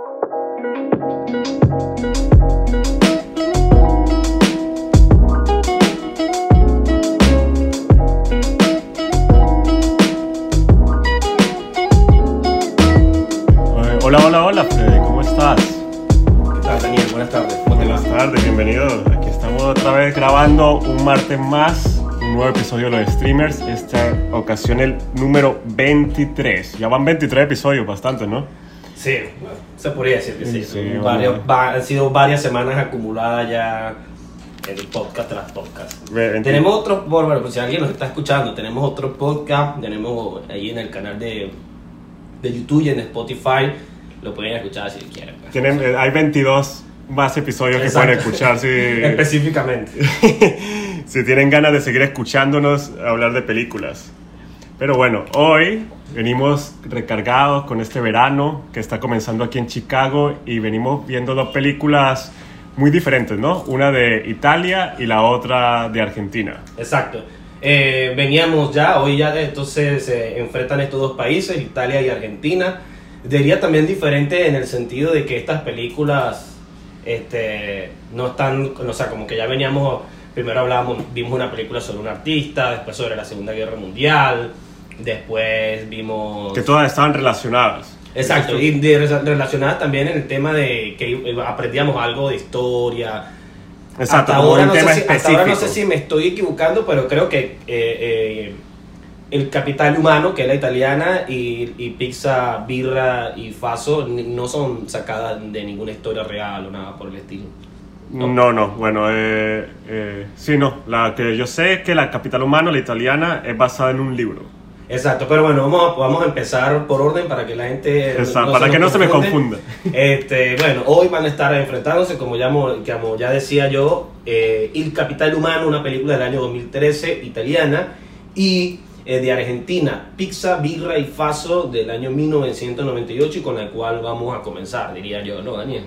Hola, hola, hola, Freddy, ¿cómo estás? ¿Qué tal, Daniel? Buenas tardes. ¿Cómo te va? Buenas tardes, bienvenido. Aquí estamos otra vez grabando un martes más, un nuevo episodio de los streamers. Esta ocasión el número 23. Ya van 23 episodios, bastante, ¿no? Sí, se podría decir que sí. Sí, Varios- bueno. va- han sido varias semanas acumuladas ya en podcast tras podcast. Ve- 20 Tenemos otro, bueno, bueno, pues si alguien nos está escuchando, tenemos otro podcast, tenemos ahí en el canal de, de YouTube y en Spotify, lo pueden escuchar si quieren. Tienen, eh, hay 22 más episodios que Exacto. pueden escuchar si, Específicamente. si tienen ganas de seguir escuchándonos hablar de películas. Pero bueno, hoy venimos recargados con este verano que está comenzando aquí en Chicago y venimos viendo dos películas muy diferentes, ¿no? Una de Italia y la otra de Argentina. Exacto. Eh, veníamos ya, hoy ya entonces se enfrentan estos dos países, Italia y Argentina. Diría también diferente en el sentido de que estas películas este, no están, o sea, como que ya veníamos, primero hablábamos, vimos una película sobre un artista, después sobre la Segunda Guerra Mundial, después vimos... Que todas estaban relacionadas. Exacto, y de- relacionadas también en el tema de que aprendíamos algo de historia, Exacto, hasta ahora, un no tema sé si, hasta ahora no sé si me estoy equivocando, pero creo que eh, eh, el capital humano, que es la italiana, y, y pizza, birra y faso no son sacadas de ninguna historia real o nada por el estilo. No, no, bueno, eh, eh, sí, no. La que yo sé es que la Capital Humano, la italiana, es basada en un libro. Exacto, pero bueno, vamos a, vamos a empezar por orden para que la gente... Exacto, para que no se me confunda. Este, bueno, hoy van a estar enfrentándose, como ya, mo- como ya decía yo, eh, El Capital Humano, una película del año 2013 italiana, y eh, de Argentina, Pizza, Birra y Faso del año 1998, y con la cual vamos a comenzar, diría yo, ¿no, Daniel?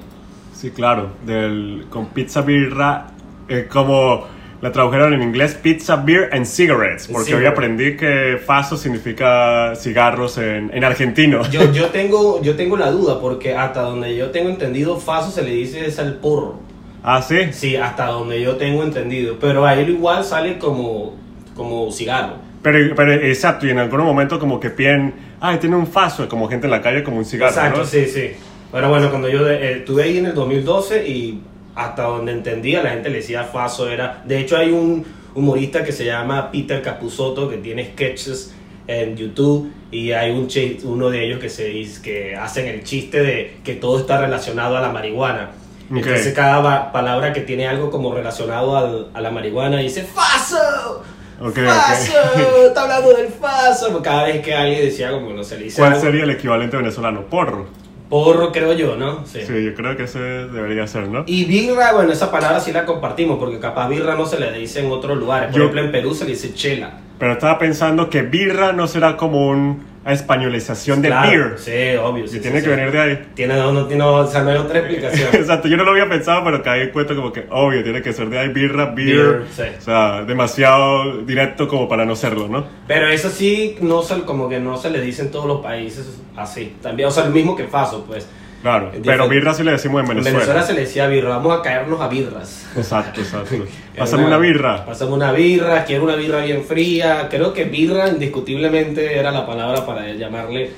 Sí, claro, del, con pizza birra, eh, como la tradujeron en inglés, pizza, beer and cigarettes, porque hoy aprendí que faso significa cigarros en, en argentino. Yo, yo, tengo, yo tengo la duda, porque hasta donde yo tengo entendido, Faso se le dice es al porro. Ah, sí. Sí, hasta donde yo tengo entendido. Pero a él igual sale como, como cigarro. Pero, pero exacto, y en algún momento como que piden, ay, tiene un faso, como gente en la calle, como un cigarro, Exacto, ¿no? sí, sí. Pero bueno, cuando yo eh, estuve ahí en el 2012 y hasta donde entendía, la gente le decía Faso era... De hecho hay un humorista que se llama Peter Capusotto que tiene sketches en YouTube y hay un uno de ellos que se dice que hacen el chiste de que todo está relacionado a la marihuana. Ok. Entonces cada palabra que tiene algo como relacionado al- a la marihuana dice ¡Faso! Ok, ¡Faso! ok. Está hablando del Faso. Cada vez que alguien decía como no se le dice ¿Cuál algo. sería el equivalente venezolano? Porro. Porro, creo yo, ¿no? Sí. Sí, yo creo que ese debería ser, ¿no? Y birra, bueno, esa palabra sí la compartimos, porque capaz birra no se le dice en otros lugares. Por Yo- ejemplo, en Perú se le dice chela. Pero estaba pensando que birra no será como una españolización de Claro, beer. Sí, obvio. Y sí, tiene sí, que sí. venir de ahí. Tiene, no, no, tiene- o sea, no hay otra explicación. Exacto, yo no lo había pensado, pero caí en cuenta como que, obvio, tiene que ser de ahí birra, beer. Beer, sí. O sea, demasiado directo como para no serlo, ¿no? Pero eso sí, no se, como que no se le dice en todos los países así. También, o sea, lo mismo que Faso, pues. Claro, Es pero diferente. birra sí le decimos en En Venezuela. Venezuela se le decía birra, vamos a caernos a birras. Exacto, exacto. Pásame una birra. Pásame una birra, quiero una birra bien fría. Creo que birra indiscutiblemente era la palabra para llamarle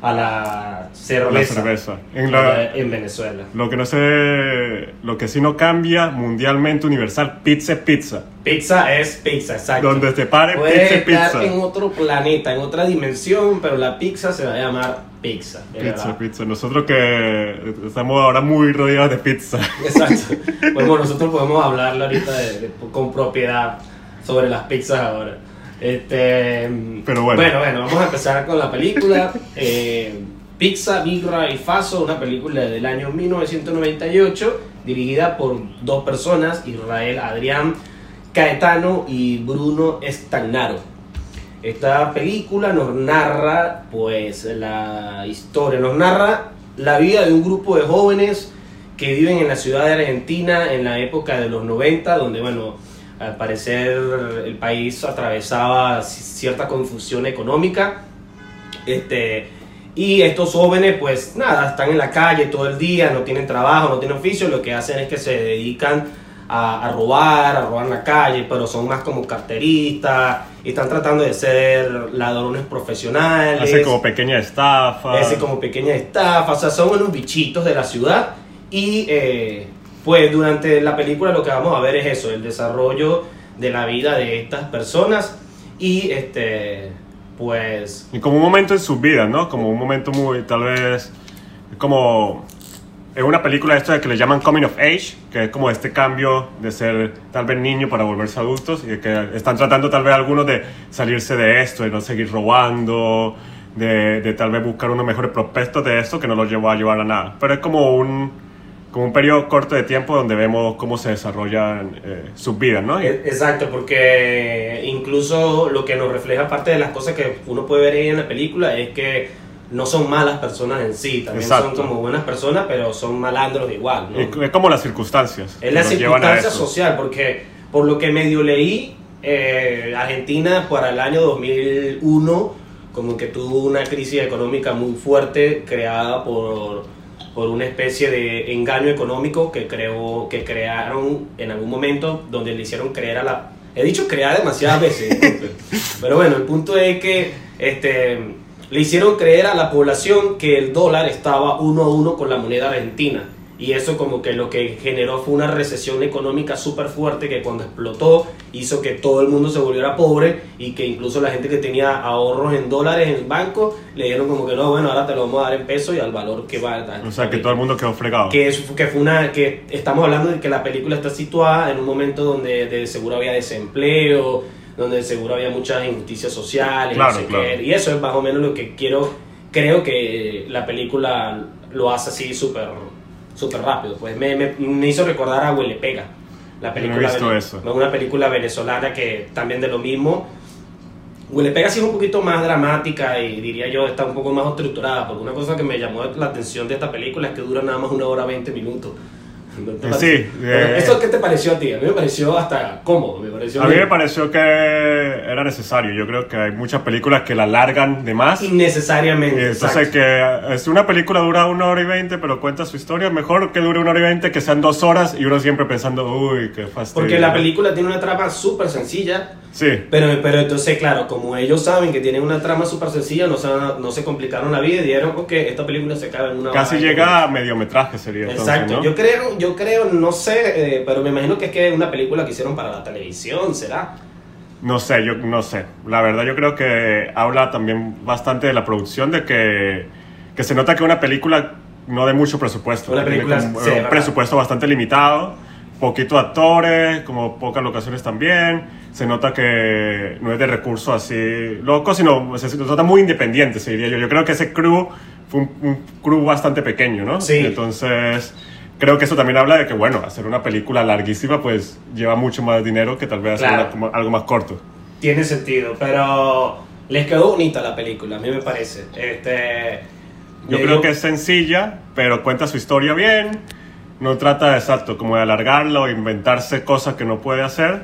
a la cerveza. La cerveza. En la- en Venezuela. Lo que no sé, lo que sí no cambia mundialmente universal, pizza es pizza. Pizza es pizza, exacto. Donde te pare, Puede pizza es estar pizza. en otro planeta, en otra dimensión, pero la pizza se va a llamar pizza. Pizza, verdad. pizza. Nosotros que estamos ahora muy rodeados de pizza. Exacto. Bueno, nosotros podemos hablarlo ahorita de- de- con propiedad sobre las pizzas ahora. Este, Pero bueno. Bueno, bueno, vamos a empezar con la película. Eh, Pizza, Birra y Faso, una película del año 1998, dirigida por dos personas, Israel Adrián Caetano y Bruno Stagnaro. Esta película nos narra, pues, la historia, nos narra la vida de un grupo de jóvenes que viven en la ciudad de Argentina en la época de los 90, donde, bueno, al parecer el país atravesaba ci- cierta confusión económica. Este, Y estos jóvenes, pues nada, están en la calle todo el día, no tienen trabajo, no tienen oficio, lo que hacen es que se dedican a, a robar, a robar en la calle, pero son más como carteristas y están tratando de ser ladrones profesionales. Hace como pequeña estafa. Hace como pequeña estafa, o sea, son unos bichitos de la ciudad y eh, pues durante la película lo que vamos a ver es eso, el desarrollo de la vida de estas personas y este pues Y como un momento en sus vidas, ¿no? Como un momento muy, tal vez, como en una película esto de que le llaman Coming of Age, que es como este cambio de ser tal vez niño para volverse adultos y que están tratando tal vez algunos de salirse de esto, de no seguir robando, de, de tal vez buscar unos mejores prospectos de esto que no los llevó a llevar a nada. Pero es como un, como un periodo corto de tiempo donde vemos cómo se desarrollan eh, sus vidas, ¿no? E- Exacto, porque incluso lo que nos refleja parte de las cosas que uno puede ver ahí en la película es que no son malas personas en sí, también Exacto. son como buenas personas, pero son malandros igual, ¿no? es como las circunstancias. Es la circunstancia social, porque por lo que medio leí, eh, Argentina para el año 2001 como que tuvo una crisis económica muy fuerte creada por, por una especie de engaño económico que, creó, que crearon en algún momento donde le hicieron creer a la... He dicho crear demasiadas veces, pero bueno, el punto es que este, le hicieron creer a la población que el dólar estaba uno a uno con la moneda argentina. Y eso como que lo que generó fue una recesión económica súper fuerte que cuando explotó hizo que todo el mundo se volviera pobre y que incluso la gente que tenía ahorros en dólares en el banco le dieron como que no, bueno, ahora te lo vamos a dar en pesos y al valor que va. O sea, que todo el mundo quedó fregado. Que, es- que fue una que estamos hablando de que la película está situada en un momento donde de seguro había desempleo, donde de seguro había muchas injusticias sociales, Claro, no sé claro. qué, y eso es más o menos lo que quiero, creo que la película lo hace así súper súper rápido, pues me, me, me hizo recordar a Huele Pega, la No he película visto eso. una película venezolana que también de lo mismo Huele Pega sí es un poquito más dramática y diría yo está un poco más estructurada, porque una cosa que me llamó la atención de esta película es que dura nada más una hora 20 minutos. ¿No te Eh, sí, eh, ¿Eso qué te pareció a ti? A mí me pareció hasta cómodo, me pareció A mí me pareció que era necesario. Yo creo que hay muchas películas que la largan de más. Y innecesariamente. entonces exacto. que es una película dura una hora y veinte, pero cuenta su historia. Mejor que dure una hora y veinte, que sean dos horas y uno siempre pensando, uy, qué fastidio. Porque la película tiene una trama súper sencilla, Sí, pero, pero entonces, claro, como ellos saben que tienen una trama súper sencilla, no se, no se complicaron la vida y dijeron, ok, esta película se acaba en una casi hora. llega a mediometraje sería entonces, Exacto, ¿no? yo creo, yo creo, no sé, eh, pero me imagino que es que es una película que hicieron para la televisión, ¿será? No sé, yo no sé. La verdad yo creo que habla también bastante de la producción, de que, que se nota que una película no de mucho presupuesto. Una película, como, sí, eh, un verdad. presupuesto bastante limitado, poquito actores, como pocas locaciones también. Se nota que no es de recursos así locos, sino se, se nota muy independiente, se diría yo. Yo creo que ese crew fue un, un crew bastante pequeño, ¿no? Sí. Entonces... Creo que eso también habla de que, bueno, hacer una película larguísima pues lleva mucho más dinero que tal vez hacer Claro. una- como algo más corto. Tiene sentido, pero les quedó bonita la película, a mí me parece. Este, Yo creo que es sencilla, pero cuenta su historia bien. No trata, exacto, como de alargarla o inventarse cosas que no puede hacer.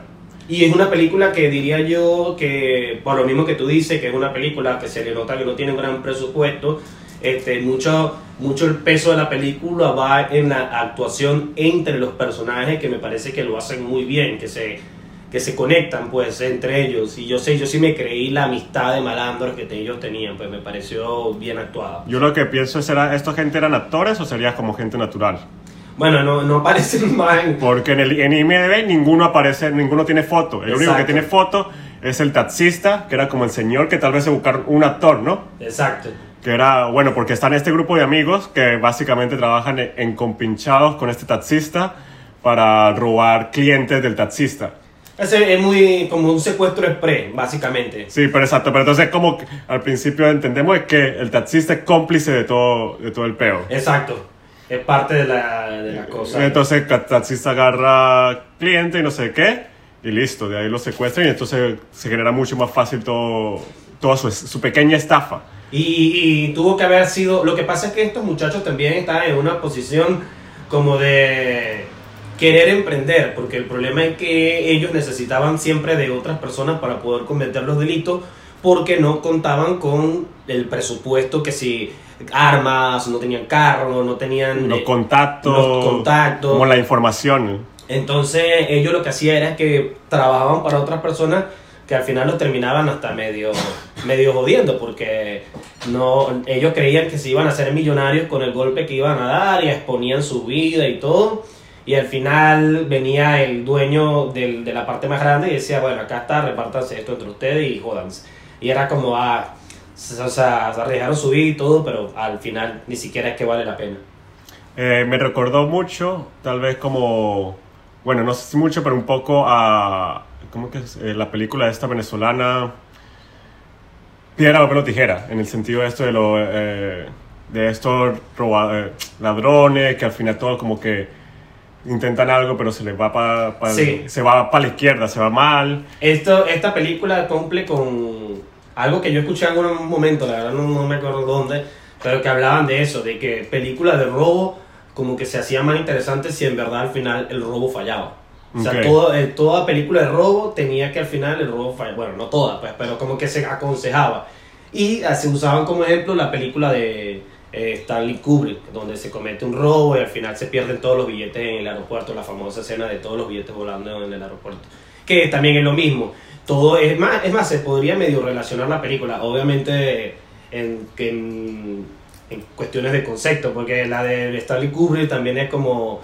Y es una película que diría yo que, por lo mismo que tú dices, que es una película que se le nota que no tiene un gran presupuesto, este, mucho, mucho el peso de la película va en la actuación entre los personajes, que me parece que lo hacen muy bien, que se, que se conectan pues entre ellos. Y yo sé, yo sí me creí la amistad de malandros que ellos tenían, pues me pareció bien actuada. Yo lo que pienso es, ¿será, ¿esta gente eran actores o sería como gente natural? Bueno, no, no parecen más... en- Porque en el en IMDb ninguno aparece, ninguno tiene foto. El único que Exacto. tiene foto es el taxista, que era como el señor que tal vez se buscaron un actor, ¿no? Exacto. Que era, bueno, porque están este grupo de amigos que básicamente trabajan en, en compinchados con este taxista para robar clientes del taxista. Ese es muy como un secuestro express, básicamente. Sí, pero exacto, pero entonces como que al principio entendemos que el taxista es cómplice de todo, de todo el peo. Exacto. Es parte de la, de la cosa. Entonces el taxista agarra cliente y no sé qué, y listo, de ahí lo secuestran y entonces se genera mucho más fácil todo, toda su, su pequeña estafa. Y, y tuvo que haber sido. Lo que pasa es que estos muchachos también están en una posición como de querer emprender, porque el problema es que ellos necesitaban siempre de otras personas para poder cometer los delitos, porque no contaban con el presupuesto que si armas, no tenían carro, no tenían Los eh, contactos. los contactos. Como la información. Entonces ellos lo que hacían era que trabajaban para otras personas que al final los terminaban hasta medio, medio jodiendo porque no, ellos creían que se iban a hacer millonarios con el golpe que iban a dar y exponían su vida y todo. Y al final venía el dueño del- de la parte más grande y decía, bueno, acá está, repártanse esto entre ustedes y jodanse. Y era como, ah, o sea, se arriesgaron su vida y todo, pero al final ni siquiera es que vale la pena. Eh, me recordó mucho, tal vez como, bueno, no sé si mucho, pero un poco a, ¿cómo que es? Eh, la película esta venezolana, Piedra, papel o tijera, en el sentido de esto de, lo, eh, de estos roba- eh, ladrones que al final todo como que intentan algo, pero se les va para Sí. se va para la izquierda, se va mal. Esto, esta película cumple con algo que yo escuché en algún momento, la verdad no, no me acuerdo dónde, pero que hablaban de eso, de que películas de robo como que se hacían más interesantes si en verdad al final el robo fallaba. O sea, todo- eh, toda película de robo tenía que al final el robo fallar. Bueno, no toda, pues, pero como que se aconsejaba. Y eh, se usaban como ejemplo la película de eh, Stanley Kubrick, donde se comete un robo y al final se pierden todos los billetes en el aeropuerto, la famosa escena de todos los billetes volando en el aeropuerto. Que también es lo mismo. Todo es más, es más, se podría medio relacionar la película, obviamente en, en, en cuestiones de concepto, porque la de Stanley Kubrick también es como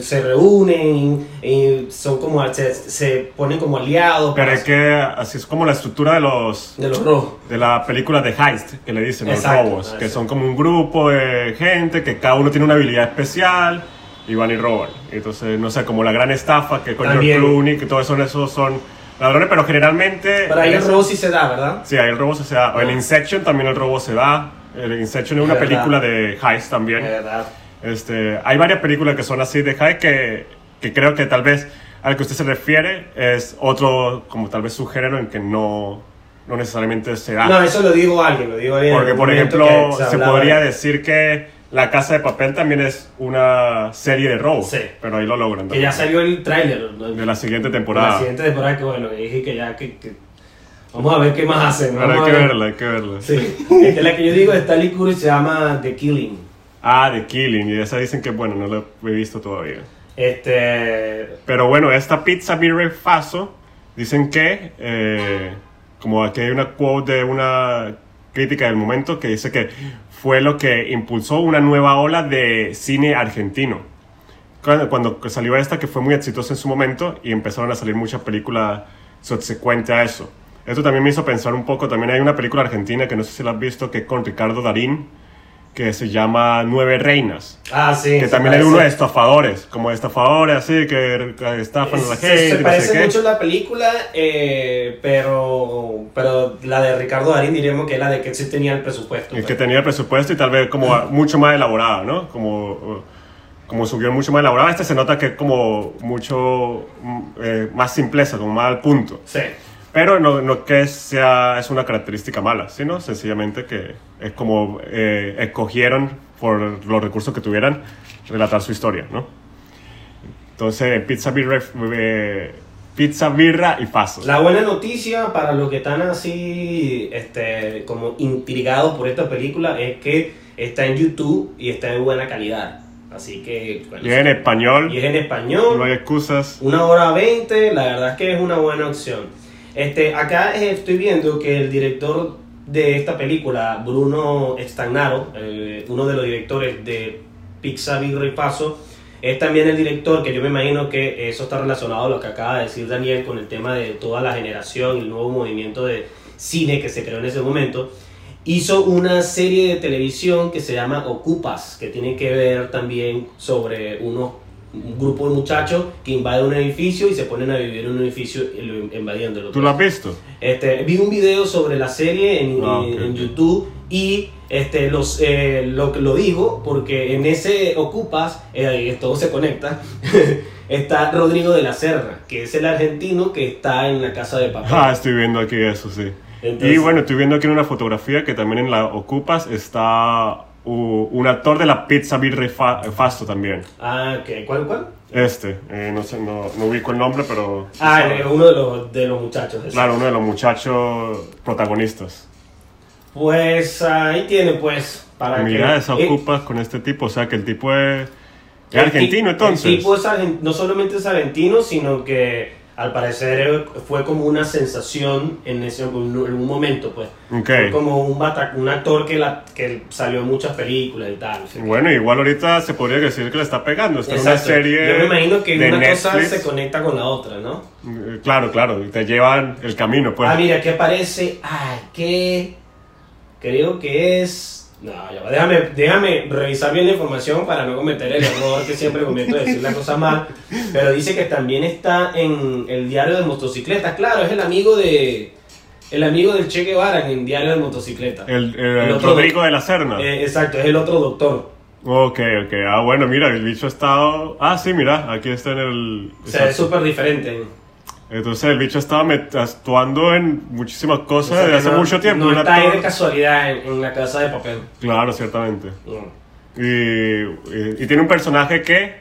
se reúnen y son como se, se ponen como aliados Pero es que así es como la estructura de los de los robos. de la película de Heist, que le dicen los Exacto, robos, ah, que son como un grupo de gente que cada uno tiene una habilidad especial y van y roban. Entonces, no sé, como la gran estafa que con George. Clooney, que todos esos son ladrones, pero generalmente Pero ahí el robo sí se da, ¿verdad? Sí, ahí el robo se da. O en Ah. Inception también el robo se da. El Inception es una Verdad. película de Heist también. De verdad. Este, hay varias películas que son así de Heist que, que creo que tal vez al que usted se refiere es otro, como tal vez su género en que no, no necesariamente se da. No, eso lo digo a alguien, lo digo a alguien. en Porque, por ejemplo, se, hablaba podría de- decir que La Casa de Papel también es una serie de robos. Sí. Pero ahí lo logran. Que ya salió el tráiler. ¿no? De la siguiente La temporada. siguiente temporada que bueno, que dije que ya que, que- Vamos a ver qué más hacen. Pero vamos hay a que ver. verla, hay que verla. Sí. Es que la que yo digo de Stanley Kubrick se llama The Killing. Ah, The Killing. Y esa dicen que, bueno, no la he visto todavía. Este. Pero bueno, esta pizza Birre Faso, dicen que, eh, como aquí hay una quote de una crítica del momento que dice que fue lo que impulsó una nueva ola de cine argentino. Cuando, cuando salió esta, que fue muy exitosa en su momento, y empezaron a salir muchas películas subsecuentes a eso. Esto también me hizo pensar un poco, también hay una película argentina que no sé si la has visto, que es con Ricardo Darín, que se llama Nueve Reinas. Ah, sí. Que también hay parece- uno de estafadores, como estafadores así, que estafan a la Se- gente. Se, no sé parece qué. mucho a la película, eh, pero, pero la de Ricardo Darín diríamos que es la de que sí tenía el presupuesto. El pues. que tenía el presupuesto y tal vez como mucho más elaborada, ¿no? Como, como su guion mucho más elaborada. Este se nota que es como mucho mm, eh, más simpleza, como más al punto. Sí. Pero no, no que sea, es una característica mala, sino sencillamente que es como eh, escogieron por los recursos que tuvieran relatar su historia, ¿no? Entonces, pizza, birra, eh, pizza, birra y pasos. La buena noticia para los que están así, este, como intrigados por esta película es que está en YouTube y está en buena calidad. Así que, bueno, Y en español, y es en español. no hay excusas. Una hora veinte, la verdad es que es una buena opción. Este, acá eh, estoy viendo que el director de esta película, Bruno Stagnaro, eh, uno de los directores de Birra y Paso, es también el director que yo me imagino que eso está relacionado a lo que acaba de decir Daniel con el tema de toda la generación, el nuevo movimiento de cine que se creó en ese momento. Hizo una serie de televisión que se llama Ocupas, que tiene que ver también sobre unos un grupo de muchachos que invaden un edificio y se ponen a vivir en un edificio invadiéndolo. ¿Tú lo has visto? Este, vi un video sobre la serie en, Ah, en- ok, en. YouTube y este, los, eh, lo, lo digo porque en ese Ocupas, eh, todo se conecta, está Rodrigo de la Serra, que es el argentino que está en la casa de papel. Ah, estoy viendo aquí eso, sí. Entonces- y bueno, estoy viendo aquí en una fotografía que también en la Ocupas está u- un actor de la pizza Birra y Fa- Fasto también. Ah, ¿qué? ¿Cuál, cuál? Este, eh, no sé, no, no ubico el nombre, pero... Ah, eh, uno de los, de los muchachos. ese. Claro, uno de los muchachos protagonistas. Pues ahí tiene, pues, para Mira, que... esa eh, ocupas con este tipo, o sea que el tipo es, es el argentino ti- entonces. El tipo es argen- no solamente es argentino, sino que al parecer eh, fue como una sensación en ese en un momento, pues. Ok. Fue como un, bata- un actor que, la, que salió en muchas películas y tal. Bueno, igual ahorita se podría decir que le está pegando. Está en una serie Yo me imagino que de una cosa se conecta con la otra, ¿no? Eh, Claro, claro, te llevan el camino, pues. Ah, mira, aquí aparece. Ay, que. Creo que es. No, ya va, déjame, déjame revisar bien la información para no cometer el error que siempre cometo de decir la cosa mal. Pero dice que también está en el diario de motocicletas. Claro, es el amigo de. El amigo del Che Guevara en el diario de motocicletas. el, el el otro Rodrigo de la Serna. Eh, exacto, es el otro doctor. Ok, ok. Ah, bueno, mira, el bicho está... Ah, sí, mira, aquí está en el... O sea, es súper diferente. Entonces el bicho estaba actuando en muchísimas cosas desde hace no- mucho tiempo. No está ahí de casualidad en, en la casa de papel. Claro, ciertamente. No. Y, y- y tiene un personaje que,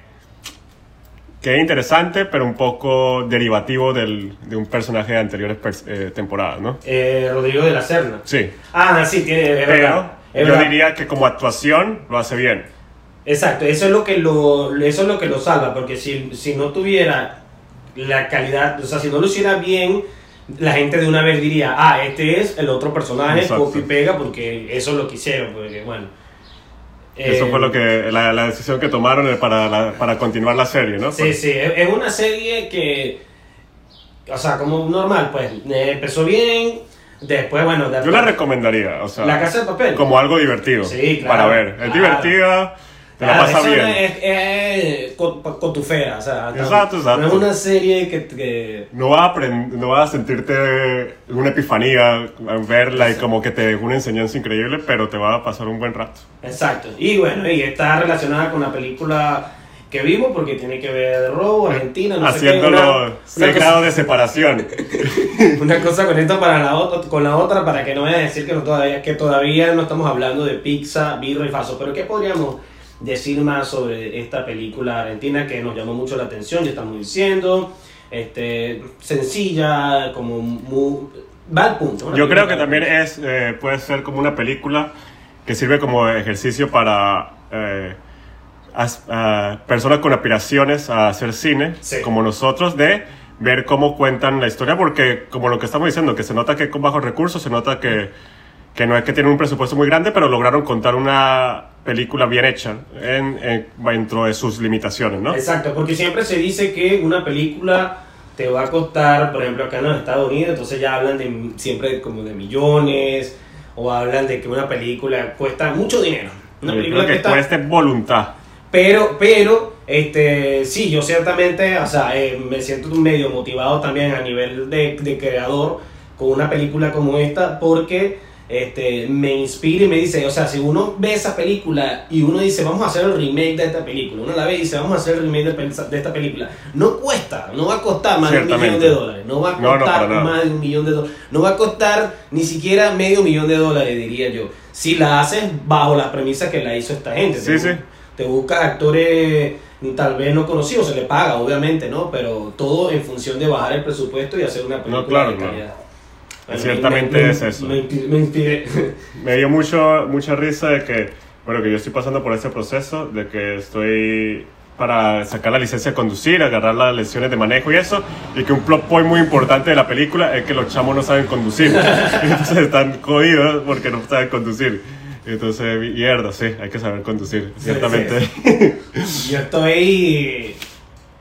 que es interesante, pero un poco derivativo del, de un personaje de anteriores pers- eh, temporadas, ¿no? Eh, Rodrigo de la Serna. Sí. Ah, sí, tiene. Es Pero verdad, es yo verdad. diría que como actuación lo hace bien. Exacto, eso es lo que lo, eso es lo que lo salva, porque si, si no tuviera la calidad, o sea, si no lo hiciera bien, la gente de una vez diría, ah, este es el otro personaje, Exacto. copia y pega, porque eso es lo que hicieron, porque bueno. Eso Eh, fue lo que la, la decisión que tomaron para, la- para continuar la serie, ¿no? Sí, sí, es una serie que, o sea, como normal, pues, eh, empezó bien, después, bueno, Yo después, la recomendaría, o sea, La Casa de Papel. como algo divertido Sí, claro, para ver. Es claro. divertida, te la pasa bien. Es, es con- o sea, Exacto, exacto. no es una serie que, que No vas, a no vas a sentirte una epifanía al verla y como que te dejó una enseñanza increíble, pero te va a pasar un buen rato. Exacto. Y bueno, y está relacionada con la película que vimos porque tiene que ver de robo, Argentina, no sé qué. Haciéndolo una- 6 una grados de separación. cosa, una cosa con esto para la otra, con la otra para que no vaya a decir que no todavía que todavía no estamos hablando de pizza, birra y faso, pero qué podríamos decir más sobre esta película argentina que nos llamó mucho la atención, ya estamos diciendo, este sencilla, como muy va al punto. Yo creo que también es, eh, puede ser como una película que sirve como ejercicio para eh, as- a personas con aspiraciones a hacer cine, Sí. como nosotros, de ver cómo cuentan la historia, porque como lo que estamos diciendo, que se nota que con bajos recursos, se nota que, que no es que tienen un presupuesto muy grande, pero lograron contar una película bien hecha en, en- dentro de sus limitaciones, ¿no? Exacto, porque siempre se dice que una película te va a costar, por ejemplo, acá en los Estados Unidos, entonces ya hablan de siempre como de millones, o hablan de que una película cuesta mucho dinero. Una Yo película creo que cuesta- cueste voluntad. pero, pero, este, sí, yo ciertamente, o sea, eh, me siento medio motivado también a nivel de, de creador con una película como esta, porque este, me inspira y me dice, o sea, si uno ve esa película y uno dice, vamos a hacer el remake de esta película, uno la ve y dice, vamos a hacer el remake de, de esta película, no cuesta, no va a costar más de un millón de dólares, no va a No, no, costar más de un millón de dólares, no va a costar ni siquiera medio millón de dólares, diría yo, si la haces bajo las premisas que la hizo esta gente. Sí, Te- sí. te buscas actores tal vez no conocidos, se le paga, obviamente, ¿no? Pero todo en función de bajar el presupuesto y hacer una película claro, de claro. Calidad. Ciertamente es eso. Me, me inspiré. me dio mucho, mucha risa de que, bueno, que yo estoy pasando por ese proceso, de que estoy para sacar la licencia de conducir, agarrar las lecciones de manejo y eso, y que un plot point muy importante de la película es que los chamos no saben conducir. Entonces están jodidos porque no saben conducir. Entonces, mierda, sí, hay que saber conducir, Sí, ciertamente. yo estoy.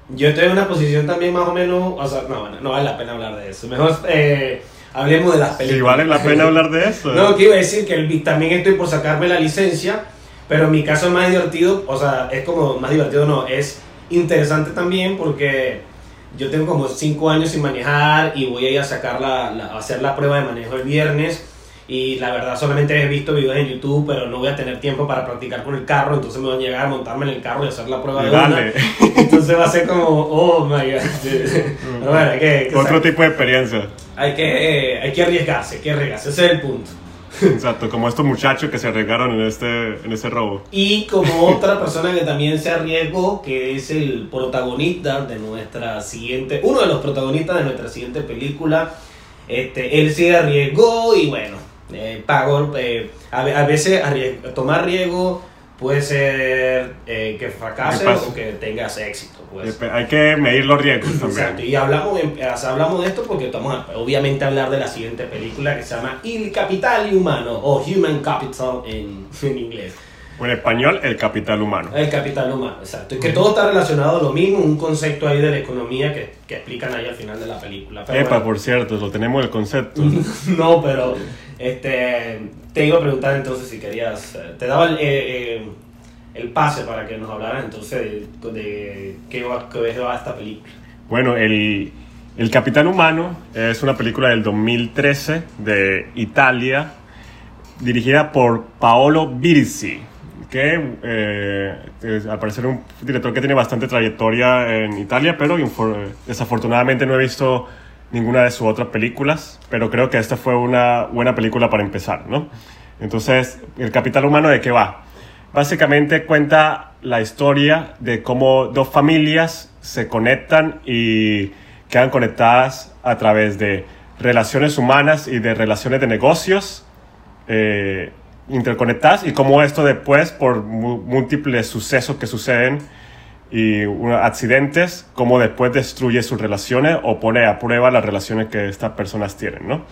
Yo estoy en una posición también más o menos. O sea, no, bueno, no vale la pena hablar de eso. Mejor eh, hablemos de las películas. Si vale la pena hablar de eso. No, que iba a decir que el- también estoy por sacarme la licencia, pero en mi caso es más divertido, o sea, es como más divertido, no, es interesante también porque yo tengo como 5 años sin manejar y voy a ir a sacar la, la- a hacer la prueba de manejo el viernes y la verdad solamente he visto videos en YouTube, pero no voy a tener tiempo para practicar con el carro, entonces me van a llegar a montarme en el carro y hacer la prueba Y de dale. una. Entonces va a ser como, oh my god. Pero bueno, hay que, Otro tipo de experiencia. hay que, eh, hay que arriesgarse, hay que arriesgarse, ese es el punto. Exacto, como estos muchachos que se arriesgaron en este, en este robo. Y como otra persona que también se arriesgó, que es el protagonista de nuestra siguiente, uno de los protagonistas de nuestra siguiente película, este, él se arriesgó y bueno, eh, pagó, eh, a, a veces arriesg- tomar riesgo puede ser eh, que fracase o que tengas éxito. Pues. Hay que medir los riesgos Exacto, también. y hablamos, sea, hablamos de esto porque estamos obviamente a hablar de la siguiente película que se llama Il Capital Humano o Human Capital en, en inglés. O en español, el capital humano. El capital humano, exacto. Y que todo está relacionado a lo mismo, un concepto ahí de la economía que, que explican ahí al final de la película. Pero Epa, bueno, por cierto, lo tenemos el concepto. no, pero este, te iba a preguntar entonces si querías, eh, te daba el, eh, eh, el pase para que nos hablaras entonces de, de qué va, qué va esta película. Bueno, el, el Capitán Humano es una película del 2013 de Italia, dirigida por Paolo Birzi, que al parecer un director que tiene bastante trayectoria en Italia, pero desafortunadamente no he visto ninguna de sus otras películas, pero creo que esta fue una buena película para empezar, ¿no? Entonces, ¿el Capitán Humano de qué va? Básicamente cuenta la historia de cómo dos familias se conectan y quedan conectadas a través de relaciones humanas y de relaciones de negocios eh, interconectadas y cómo esto después, por múltiples sucesos que suceden y accidentes, cómo después destruye sus relaciones o pone a prueba las relaciones que estas personas tienen, ¿no?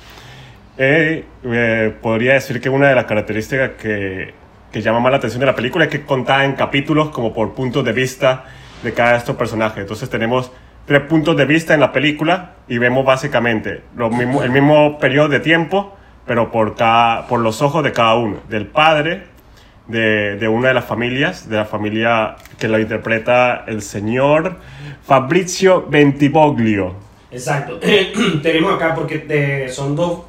Eh, eh, podría decir que una de las características que, que llama más la atención de la película es que contada en capítulos como por puntos de vista de cada de estos personajes. Entonces tenemos tres puntos de vista en la película y vemos básicamente lo mismo, el mismo periodo de tiempo, pero por, cada, por los ojos de cada uno. Del padre, de, de una de las familias, de la familia que lo interpreta el señor Fabrizio Bentivoglio. Exacto. Tenemos acá porque de- son dos.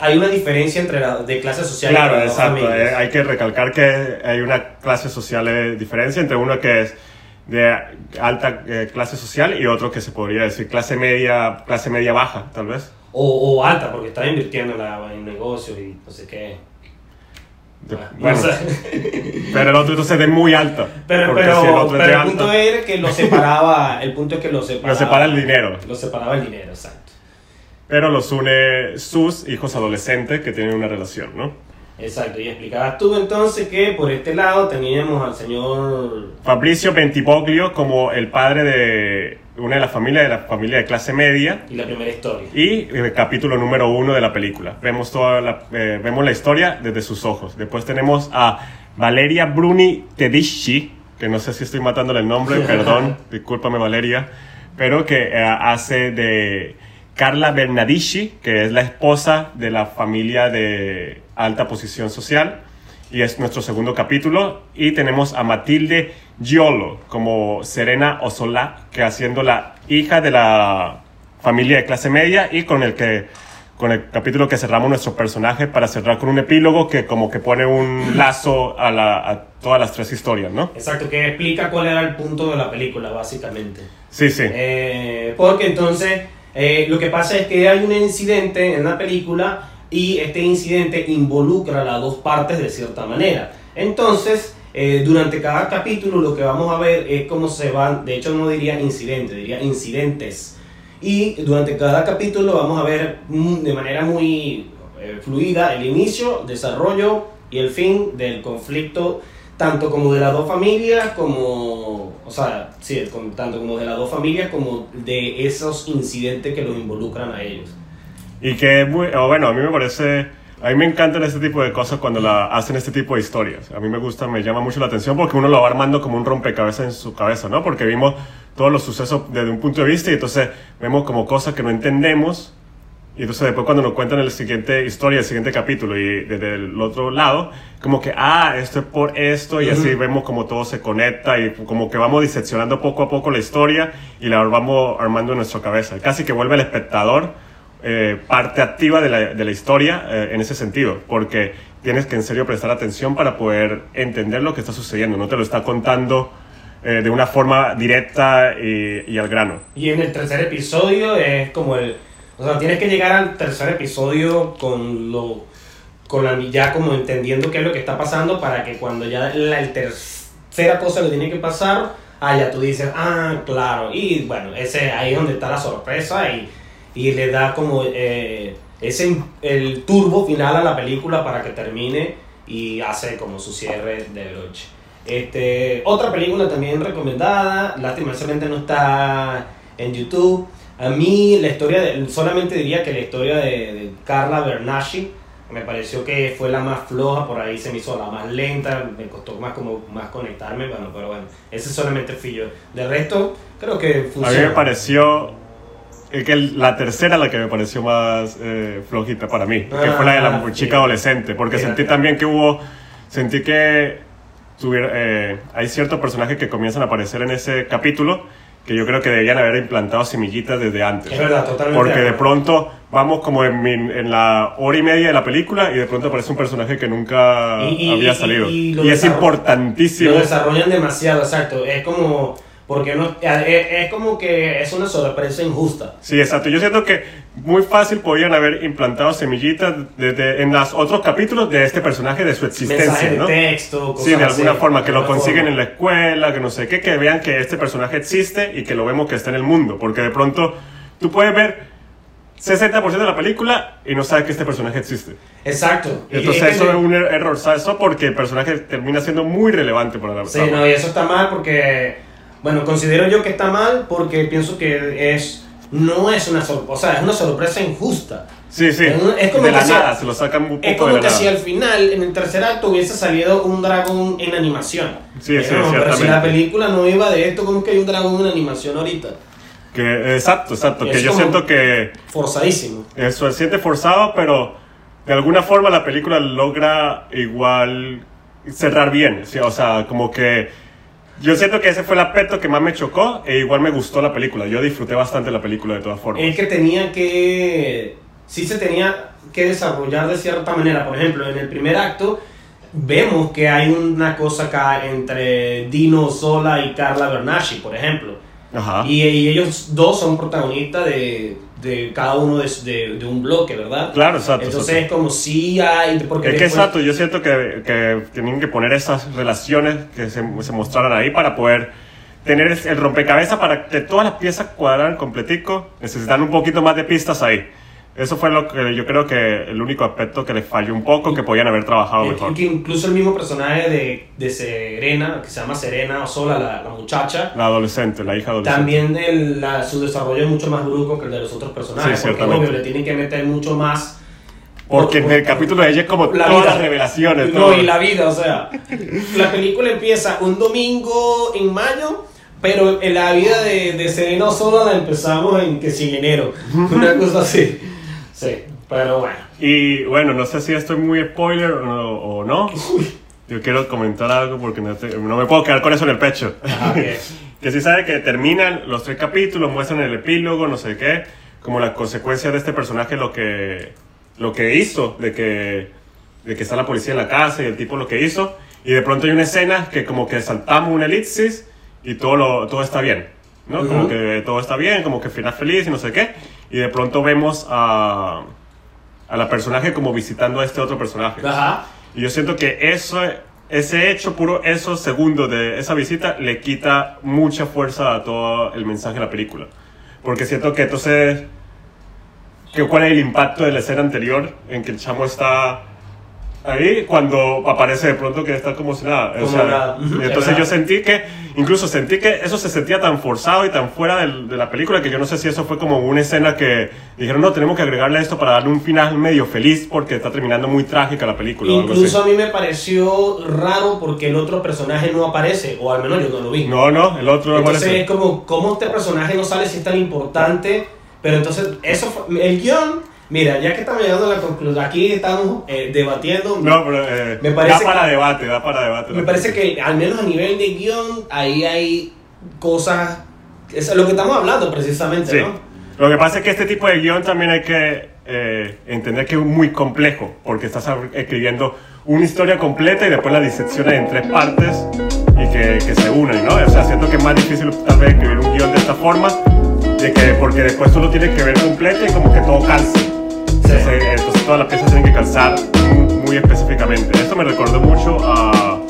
Hay una diferencia entre la de clase social Claro, entre exacto. eh, hay que recalcar que hay una clase social de diferencia entre uno que es de alta eh, clase social y otro que se podría decir clase media, clase media baja, tal vez. O, o alta, porque está invirtiendo en, la, en negocios y no sé qué. Ah, bueno, sé. pero el otro entonces es de muy alta. Pero, porque pero, si el otro pero punto era que lo separaba. El punto es que lo separaba. lo separa el dinero. Lo separaba el dinero, exacto. Pero los une sus hijos adolescentes que tienen una relación, ¿no? Exacto. Y explicabas tú entonces que por este lado teníamos al señor. Fabricio Bentivoglio como el padre de una de las familias de la familia de clase media Y la primera historia. y el capítulo número uno de la película. Vemos, toda la, eh, vemos la historia desde sus ojos. Después tenemos a Valeria Bruni Tedeschi, que no sé si estoy matándole el nombre, perdón, discúlpame Valeria, pero que eh, hace de Carla Bernadici, que es la esposa de la familia de alta posición social. Y es nuestro segundo capítulo. Y tenemos a Matilde Giolo como Serena Osola, que haciendo la hija de la familia de clase media y con el que con el capítulo que cerramos nuestro personaje para cerrar con un epílogo que como que pone un lazo a, la- a todas las tres historias, ¿no? Exacto, que explica cuál era el punto de la película, básicamente. Sí, sí. Eh, porque entonces eh, lo que pasa es que hay un incidente en la película y este incidente involucra a las dos partes de cierta manera. Entonces, eh, durante cada capítulo lo que vamos a ver es cómo se van, de hecho no diría incidente, diría incidentes. Y durante cada capítulo vamos a ver mm, de manera muy eh, fluida el inicio, desarrollo y el fin del conflicto, tanto como de las dos familias, como, o sea, sí, tanto como de las dos familias, como de esos incidentes que los involucran a ellos. Y que, es muy- bueno, a mí me parece, a mí me encantan este tipo de cosas cuando la hacen este tipo de historias. A mí me gusta, me llama mucho la atención porque uno lo va armando como un rompecabezas en su cabeza, ¿no? Porque vimos todos los sucesos desde un punto de vista y entonces vemos como cosas que no entendemos y entonces después cuando nos cuentan el siguiente historia, el siguiente capítulo y desde el otro lado, como que, ah, esto es por esto y así vemos como todo se conecta y como que vamos diseccionando poco a poco la historia y la vamos armando en nuestra cabeza. Casi que vuelve el espectador eh, parte activa de la, de la historia eh, en ese sentido, porque tienes que en serio prestar atención para poder entender lo que está sucediendo, no te lo está contando eh, de una forma directa y, al grano. Y en el tercer episodio es como el... O sea, tienes que llegar al tercer episodio con lo con la, ya como entendiendo qué es lo que está pasando para que cuando ya la tercera cosa que tiene que pasar, ah, ya tú dices, ah, claro. Y bueno, ese ahí es donde está la sorpresa y, y le da como eh, ese el turbo final a la película para que termine y hace como su cierre de broche. Este, otra película también recomendada, lastimosamente no está en YouTube. A mí la historia, de, solamente diría que la historia de, de Carla Bernaschi me pareció que fue la más floja, por ahí se me hizo la más lenta, me costó más como más conectarme, bueno, pero bueno, ese solamente fui yo. De resto, creo que funciona. A mí me pareció es que la tercera la que me pareció más eh, flojita para mí, que fue la de la ah, chica adolescente, porque sentí también que hubo, sentí que tuviera, eh, hay ciertos personajes que comienzan a aparecer en ese capítulo que yo creo que deberían haber implantado semillitas desde antes. Es verdad, totalmente. Porque de pronto vamos como en, en, la hora y media de la película y de pronto aparece un personaje que nunca había salido. Y, es importantísimo. Lo desarrollan demasiado, exacto. Es como porque no, es, como que es una sorpresa injusta. Sí, exacto. Yo siento que muy fácil podrían haber implantado semillitas desde en los otros capítulos de este personaje, de su existencia. ¿no? de texto, cosas Sí, de alguna forma, que lo consiguen en la escuela, que no sé qué, que vean que este personaje existe y que lo vemos que está en el mundo. Porque de pronto tú puedes ver 60% de la película y no sabes que este personaje existe. Exacto. Entonces eso es un er-, error, ¿sabes? Eso porque el personaje termina siendo muy relevante para la Sí, no, y eso está mal porque bueno, considero yo que está mal porque pienso que es no es una o sea, es una sorpresa injusta. Sí, sí. Es, como de que la nada, se lo sacan un poco Es como que si al final, en el tercer acto, hubiese salido un dragón en animación. Sí, sí, no, Pero si la película no iba de esto, ¿cómo que hay un dragón en animación ahorita? Que, exacto, exacto. que yo siento que. Forzadísimo. Eso, se siente forzado, pero de alguna forma la película logra igual cerrar bien. O sea, como que yo siento que ese fue el aspecto que más me chocó e igual me gustó la película. Yo disfruté bastante la película de todas formas. Es que tenía que... Sí se tenía que desarrollar de cierta manera. Por ejemplo, en el primer acto vemos que hay una cosa acá entre Dino Sola y Carla Bernaschi, por ejemplo. Ajá. Y, y ellos dos son protagonistas de, de cada uno de, de, un bloque, ¿verdad? Claro, exacto. Entonces es como si hay... Porque es que exacto, yo siento que, que tienen que poner esas relaciones que se, se mostraran ahí para poder tener el rompecabezas para que todas las piezas cuadran completico. Necesitan un poquito más de pistas ahí. Eso fue lo que yo creo que el único aspecto que les falló un poco, que podían haber trabajado mejor. Que incluso el mismo personaje de, de Serena, que se llama Serena o Sola, la, la, muchacha. La adolescente, la hija adolescente. También el, la, su desarrollo es mucho más brusco que el de los otros personajes. Sí, porque obvio, le tienen que meter mucho más. Porque en el capítulo de ella es como todas vida. las revelaciones. No, y la vida, o sea. la película empieza un domingo en mayo pero en la vida de, de Serena Sola la empezamos en que sin enero, una cosa así. Sí, pero bueno. Y bueno, no sé si estoy muy spoiler o, no. Yo quiero comentar algo porque no, me puedo quedar con eso en el pecho. que si sabe que terminan los tres capítulos, muestran el epílogo, no sé qué, como la consecuencia de este personaje, lo que, lo que hizo, de que, de que está la policía en la casa y el tipo lo que hizo. Y de pronto hay una escena que como que saltamos un elipsis y todo, lo, todo está bien. ¿no? Como que todo está bien, como que final feliz y no sé qué. Y de pronto vemos a, a la personaje como visitando a este otro personaje. Y yo siento que eso, ese hecho, puro esos segundos de esa visita, le quita mucha fuerza a todo el mensaje de la película. Porque siento que entonces, que ¿cuál es el impacto de la escena anterior en que el chamo está ahí cuando aparece de pronto que está como si nada. entonces yo sentí que, incluso sentí que eso se sentía tan forzado y tan fuera de la película que yo no sé si eso fue como una escena que dijeron, no, tenemos que agregarle esto para darle un final medio feliz porque está terminando muy trágica la película. Incluso a mí me pareció raro porque el otro personaje no aparece, o al menos yo no lo vi. No, no, el otro no entonces aparece. es como, ¿cómo este personaje no sale si es tan importante? Pero entonces, eso el guion Mira, ya que estamos llegando a la conclusión, aquí estamos eh, debatiendo. No, pero eh, me parece da para debate, da para debate. Me parece que al menos a nivel de guion, ahí hay cosas. Es lo que estamos hablando precisamente, ¿no? Lo que pasa es que este tipo de guion también hay que eh, entender que es muy complejo, porque estás escribiendo una historia completa y después la disecciones en tres partes y que, que se unen, ¿no? O sea, siento que es más difícil tal vez escribir un guion de esta forma, de que, porque después tú lo tienes que ver completo y como que todo calce. Entonces, entonces todas las piezas tienen que calzar muy, muy específicamente. Esto me recordó mucho a,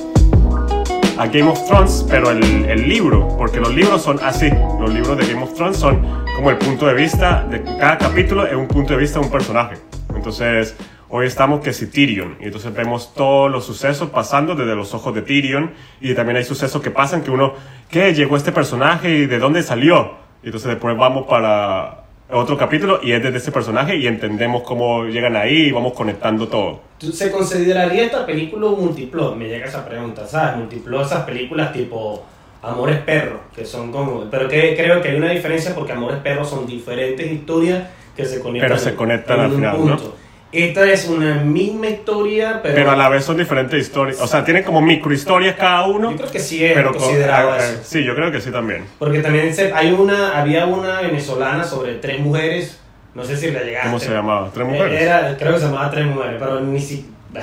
a Game of Thrones, pero el, el libro, porque los libros son así. Los libros de Game of Thrones son como el punto de vista de cada capítulo es un punto de vista de un personaje. Entonces, hoy estamos que si Tyrion, y entonces vemos todos los sucesos pasando desde los ojos de Tyrion, y también hay sucesos que pasan que uno, ¿qué? Llegó este personaje y de dónde salió. Y entonces después vamos para otro capítulo y es desde ese personaje y entendemos cómo llegan ahí y vamos conectando todo. ¿Tú- ¿Se consideraría esta película un multiplot? Me llega esa pregunta, ¿sabes? Multiplot, esas películas tipo Amores Perros, que son como... Pero que creo que hay una diferencia porque Amores Perros son diferentes historias que se conectan. Pero se conectan en al final, punto. Esta es una misma historia, pero... Pero a la vez son diferentes historias, o sea, tienen como microhistorias cada uno, Yo creo que sí es pero con- considerado eh, eso. sí, yo creo que sí también. Porque también se- hay una, había una venezolana sobre tres mujeres, no sé si la llegaste. ¿Cómo se llamaba? ¿Tres mujeres? Era, creo que se llamaba Tres Mujeres, pero ni si... bah,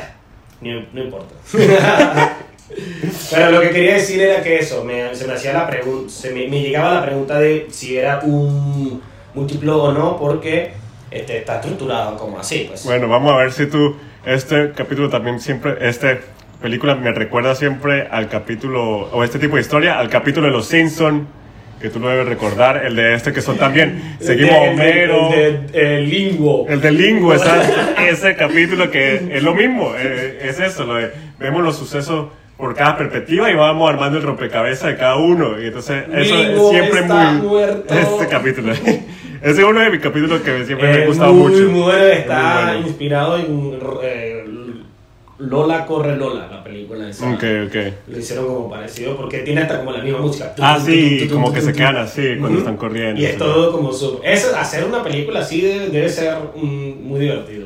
ni- no importa. pero lo que quería decir era que eso, me, se me hacía la pregunta, se me, me llegaba la pregunta de si era un múltiplo o no, porque este, está estructurado como así, pues. Bueno, vamos a ver si tú, este capítulo también siempre, esta película me recuerda siempre al capítulo, o este tipo de historia, al capítulo de Los Simpson que tú lo debes recordar, el de este que son también, seguimos de- Homero, El de, el Linguo. el de Lingo, esa- ese capítulo que es lo mismo, eh, es eso, lo de, vemos los sucesos por cada perspectiva y vamos armando el rompecabezas de cada uno, y entonces eso Lingo es siempre está muy... muerto. Este capítulo, ese es uno de mis capítulos que siempre me ha gustado muy, mucho. muy bueno, está Es muy bueno. inspirado en eh, Lola corre Lola, la película esa. Ok, ok. Lo hicieron como parecido porque tiene hasta como la misma música. Ah, sí, como que se quedan así cuando están corriendo. Y es todo como su... Eso, hacer una película así debe, debe ser muy divertido.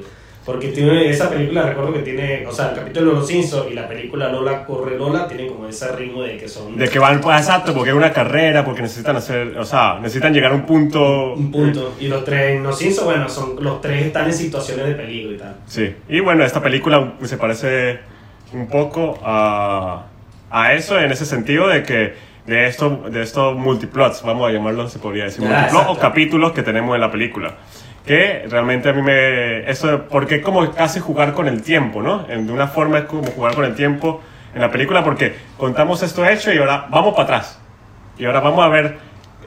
Porque tiene esa película, recuerdo que tiene, o sea, el capítulo de Los Simpsons y la película Lola corre Lola tienen como ese ritmo de que son De que van, pues exacto, porque es una carrera, porque necesitan hacer, o sea, necesitan llegar a un punto. un punto. Y los tres, Los Simpsons, bueno, son, los tres están en situaciones de peligro y tal. Sí. Y bueno, esta película se parece un poco a, a eso en ese sentido de que de esto de estos multiplots, vamos a llamarlo, se podría decir, Ah, multiplots o capítulos que tenemos en la película. Que realmente a mí me... Eso, porque es como casi jugar con el tiempo, ¿no? De una forma es como jugar con el tiempo en la película porque contamos esto hecho y ahora vamos para atrás. Y ahora vamos a ver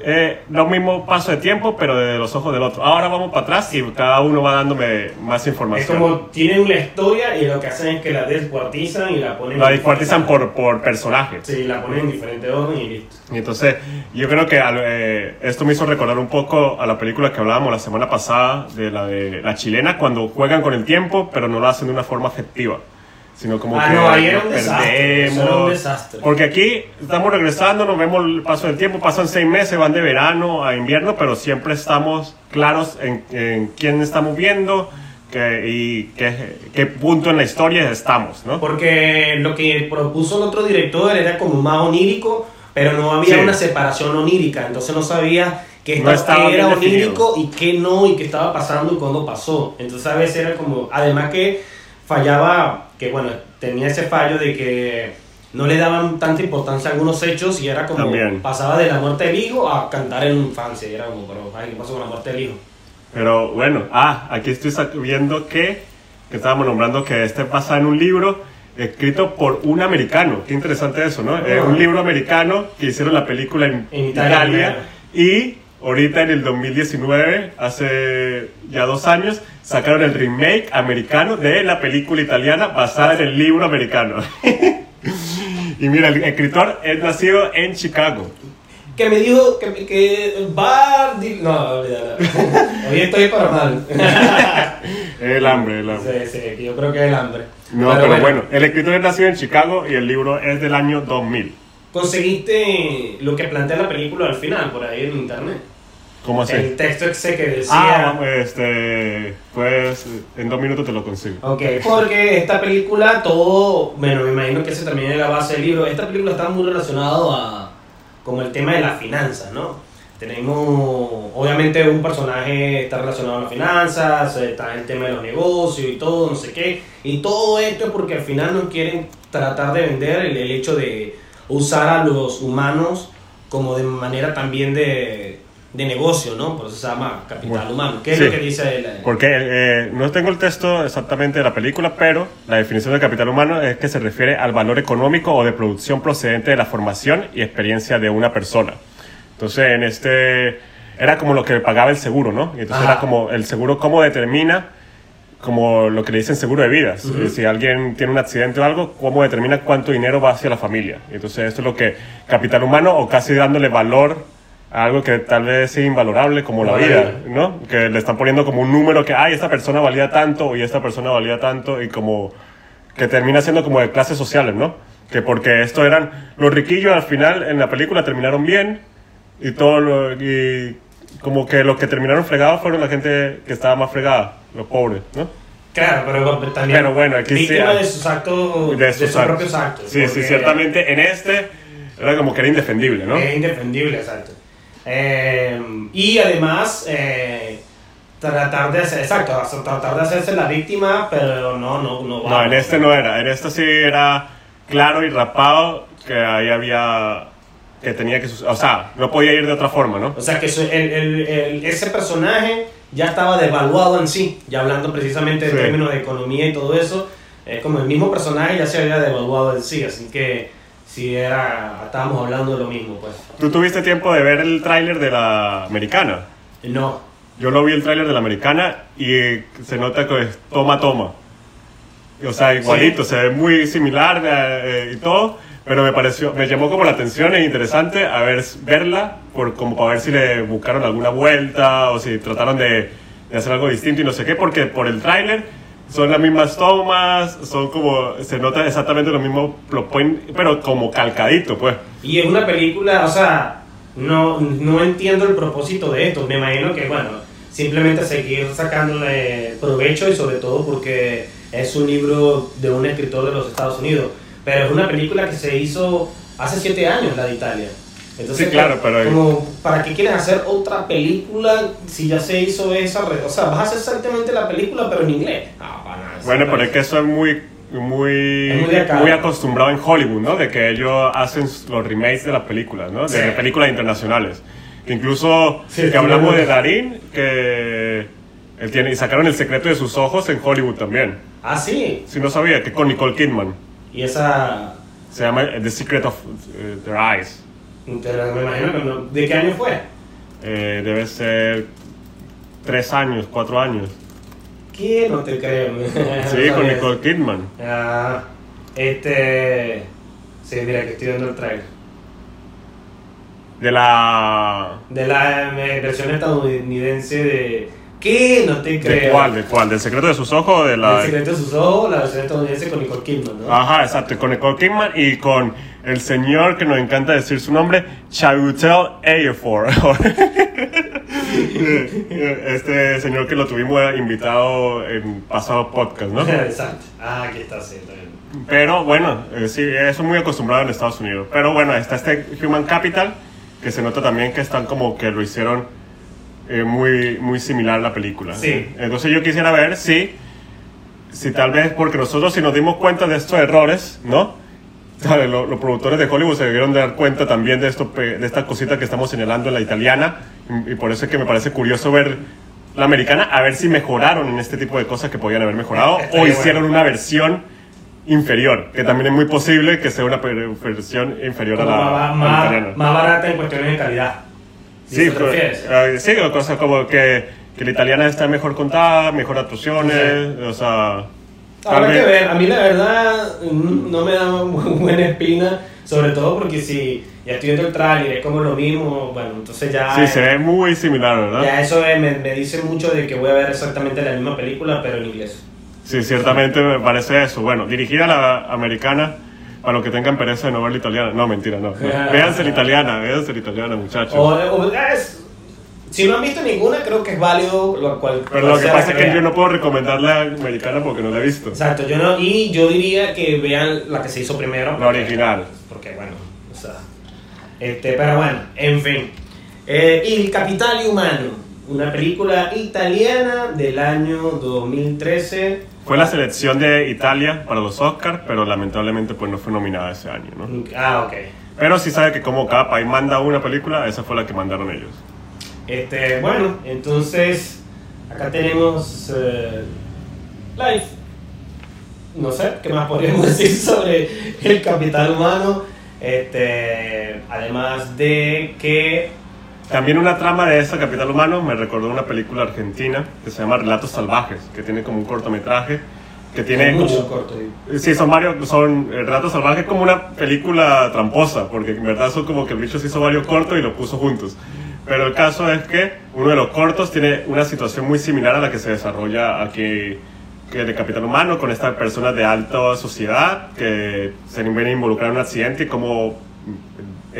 eh, los mismos pasos de tiempo, pero desde los ojos del otro. Ahora vamos para atrás y cada uno va dándome más Es información. como tienen la historia y lo que hacen es que la descuartizan y la ponen. La descuartizan por, por personajes. Sí, la ponen en diferente orden y listo. Y entonces, yo creo que eh, esto me hizo recordar un poco a la película que hablábamos la semana pasada, de la de la chilena, cuando juegan con el tiempo, pero no lo hacen de una forma efectiva. Sino como Ah, que no, ahí era un nos desastre, un desastre. Porque aquí estamos regresando, nos vemos el paso del tiempo, pasan seis meses, van de verano a invierno, pero siempre estamos claros en, en quién estamos viendo que, y qué, qué punto en la historia estamos, ¿no? Porque lo que propuso el otro director era como más onírico, pero no había Sí. una separación onírica, entonces no sabía qué, No estaba- era onírico y qué no, y qué estaba pasando y cuándo pasó. Entonces a veces era como, además que fallaba, que bueno, tenía ese fallo de que no le daban tanta importancia a algunos hechos y era como, También. pasaba de la muerte del hijo a cantar en infancia, y era como, pero, ay, ¿qué pasó con la muerte del hijo? Pero bueno, ah, aquí estoy viendo que, que estábamos nombrando que este pasa en un libro escrito por un americano. Qué interesante eso, ¿no? Eh, un libro americano que hicieron la película en, En Italia, Italia y ahorita en el 2019, hace ya dos años, sacaron el remake americano de la película italiana basada en el libro americano. y mira, el escritor es nacido en Chicago. Que me dijo que, que va... No. Hoy estoy para mal. El hambre, el hambre. Sí, sí, yo creo que es el hambre. No, pero, bueno. el escritor es nacido en Chicago y el libro es del año 2000. ¿Conseguiste lo que plantea la película al final, por ahí en internet? ¿Cómo así? El texto ese que decía... Ah, este, pues en dos minutos te lo consigo. Ok, porque esta película, todo, bueno, me imagino que también es la base del libro. Esta película está muy relacionado a como el tema de las finanzas, ¿no? Tenemos, obviamente, un personaje está relacionado a las finanzas, está el tema de los negocios y todo, no sé qué. Y todo esto es porque al final no quieren tratar de vender el, el hecho de usar a los humanos como de manera también de de negocio, ¿no? Por eso se llama capital Bueno, humano. ¿Qué es sí. lo que dice él? Porque eh, no tengo el texto exactamente de la película, pero la definición de capital humano es que se refiere al valor económico o de producción procedente de la formación y experiencia de una persona. Entonces, en este era como lo que pagaba el seguro, ¿no? Y entonces Ajá. era como el seguro cómo determina como lo que le dicen seguro de vida. Si- Si alguien tiene un accidente o algo, cómo determina cuánto dinero va hacia la familia. Entonces, esto es lo que capital humano o casi dándole valor a algo que tal vez es invalorable como la Como la vida, vida. ¿no? Que le están poniendo como un número que, ay, esta persona valía tanto y esta persona valía tanto y como que termina siendo como de clases sociales, ¿no? Que porque esto eran los riquillos al final en la película terminaron bien y todo lo, y como que los que terminaron fregados fueron la gente que estaba más fregada, los pobres, ¿no? Claro, pero también Pero bueno, aquí sí víctima hay- de sus actos, de, sus, actos. propios actos. Sí, sí, ciertamente en este era como que era indefendible, ¿no? Es indefendible, exacto. Eh, y además, eh, tratar de hacer, exacto, tratar de hacerse la víctima, pero no, no, no. No, en este no era. En este sí era claro y rapado que ahí había. Que tenía que. sus- O sea, no podía ir de otra forma, ¿no? O sea, que el- el- el- ese personaje ya estaba devaluado en sí, ya hablando precisamente en Sí. términos de economía y todo eso, es como el mismo personaje ya se había devaluado en sí, así que si era, estábamos hablando de lo mismo, pues. ¿Tú tuviste tiempo de ver el tráiler de la americana? No, Yo lo vi el tráiler de la americana y eh, se nota que es toma, toma. O sea, igualito, se ve muy similar eh, eh, y todo, pero me pareció, me llamó como la atención e interesante a ver, verla, por, como para ver si le buscaron alguna vuelta o si trataron de, de hacer algo distinto y no sé qué, porque por el tráiler son las mismas tomas, son como, se nota exactamente lo mismo, pero como calcadito, pues. Y es una película, o sea, no, no entiendo el propósito de esto. Me imagino que, bueno, simplemente seguir sacándole provecho y sobre todo porque es un libro de un escritor de los Estados Unidos. Pero es una película que se hizo hace siete años, la de Italia. Entonces, Sí, claro, pero- Como, ¿para qué quieres hacer otra película si ya se hizo esa? O sea, vas a hacer exactamente la película, pero en inglés. No, para nada. Bueno, pero es que eso es muy, muy, muy acá. muy acostumbrado en Hollywood, ¿no? De que ellos hacen los remakes de las películas, ¿no? De, Sí. películas internacionales. Que incluso, Sí, que hablamos de Darín, que él tiene, y sacaron El secreto de sus ojos en Hollywood también. Ah, sí. Si no sabía, que con Nicole Kidman. Y esa... Se llama eh, The Secret of eh, Their Eyes. Me imagino que no- ¿De qué año fue? Eh, debe ser tres años, cuatro años. ¿Qué? No te creo. Sí, No con Nicole Kidman. Ah, este. Sí, mira que estoy viendo el trailer. De la... De la versión estadounidense de. ¿Qué? No te creo. ¿De cuál? ¿De cuál? ¿Del secreto de sus ojos de la...? El secreto de sus ojos, la versión estadounidense con Nicole Kidman, ¿no? Ajá, exacto, con Nicole Kidman y con el señor que nos encanta decir su nombre, Chiwetel Ejiofor. este señor que lo tuvimos invitado en pasado podcast, ¿no? Exacto. Ah, aquí está, sí, bien. Pero bueno, eh, sí, eso es muy acostumbrado en Estados Unidos. Pero bueno, está este Human Capital, que se nota también que están como que lo hicieron eh, muy, muy similar a la película. Sí. Entonces yo quisiera ver si, si tal vez, porque nosotros si nos dimos cuenta de estos errores, ¿no? Los, productores de Hollywood se debieron dar cuenta también de, esto, de esta cosita que estamos señalando en la italiana, y, por eso es que me parece curioso ver la americana, a ver si mejoraron en este tipo de cosas que podían haber mejorado, Estaría o hicieron bueno. una versión inferior, que también es muy posible que sea una versión inferior a la, a la italiana. más barata en cuestiones de calidad. Sí, ¿Sí pero- eh, sí, o cosas como que, que la italiana está mejor contada, mejor actuaciones, o sea... Habrá que ver, a mí la verdad mm, no me da muy buena espina, sobre todo porque si ya estoy viendo el tráiler, es como lo mismo, bueno, entonces ya, Sí, se ve muy similar, ¿verdad? ya eso eh, me, me dice mucho de que voy a ver exactamente la misma película, pero en inglés. Sí, ciertamente me parece eso. Bueno, dirigida a la americana, para los que tengan pereza de no ver la italiana. No, mentira, no. no. Véanse la italiana, véanse la italiana, muchachos. O, o- es- si no han visto ninguna, creo que es válido lo cual. Pero lo que pasa es que yo no puedo recomendar la americana porque no la he visto. Exacto, yo no, y yo diría que vean la que se hizo primero. La original. Porque bueno, o sea. Este, pero bueno, en fin. Eh, Il Capitale Humano, una película italiana del año 2013. Fue la selección de Italia para los Oscars, pero lamentablemente pues no fue nominada ese año, ¿no? Ah, ok. Pero sí sabe que como cada país manda una película, esa fue la que mandaron ellos. Este, bueno, entonces acá tenemos eh, Life. No sé, ¿qué más podríamos decir sobre el capital humano? Este, además de que También una trama de esta Capital Humano me recordó una película argentina que se llama Relatos Salvajes, que tiene como un cortometraje, que tiene mucho corto. Sí, son varios, son eh, Relatos Salvajes como una película tramposa, porque en verdad son como que el bicho se hizo varios cortos y los puso juntos. Pero el caso es que uno de los cortos tiene una situación muy similar a la que se desarrolla aquí que de Capital Humano, con estas personas de alta sociedad que se ven involucrar en un accidente y cómo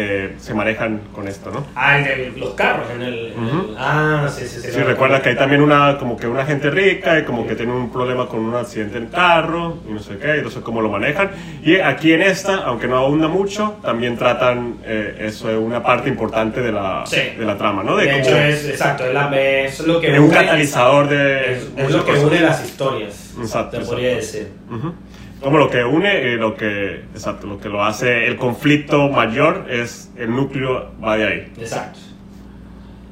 eh, se manejan con esto, ¿no? Ah, el de los carros en el. en el- Ujú. ah, sí, sí, sí. Sí, recuerda que hay también una, como que una gente rica y como que tiene un problema con un accidente en carro y no sé qué, entonces cómo lo manejan. Y aquí en esta, aunque no abunda mucho, también tratan eh, eso es una parte importante de la, Sí. de la trama, ¿no? De, De, hecho, es exacto, es, la, es lo que es un catalizador de... Es, es lo que cosas. une las historias. Exacto, Te podría exacto. decir. Ujú. Como lo que une y lo que, exacto, lo que lo hace el conflicto mayor es el núcleo va de ahí. Exacto.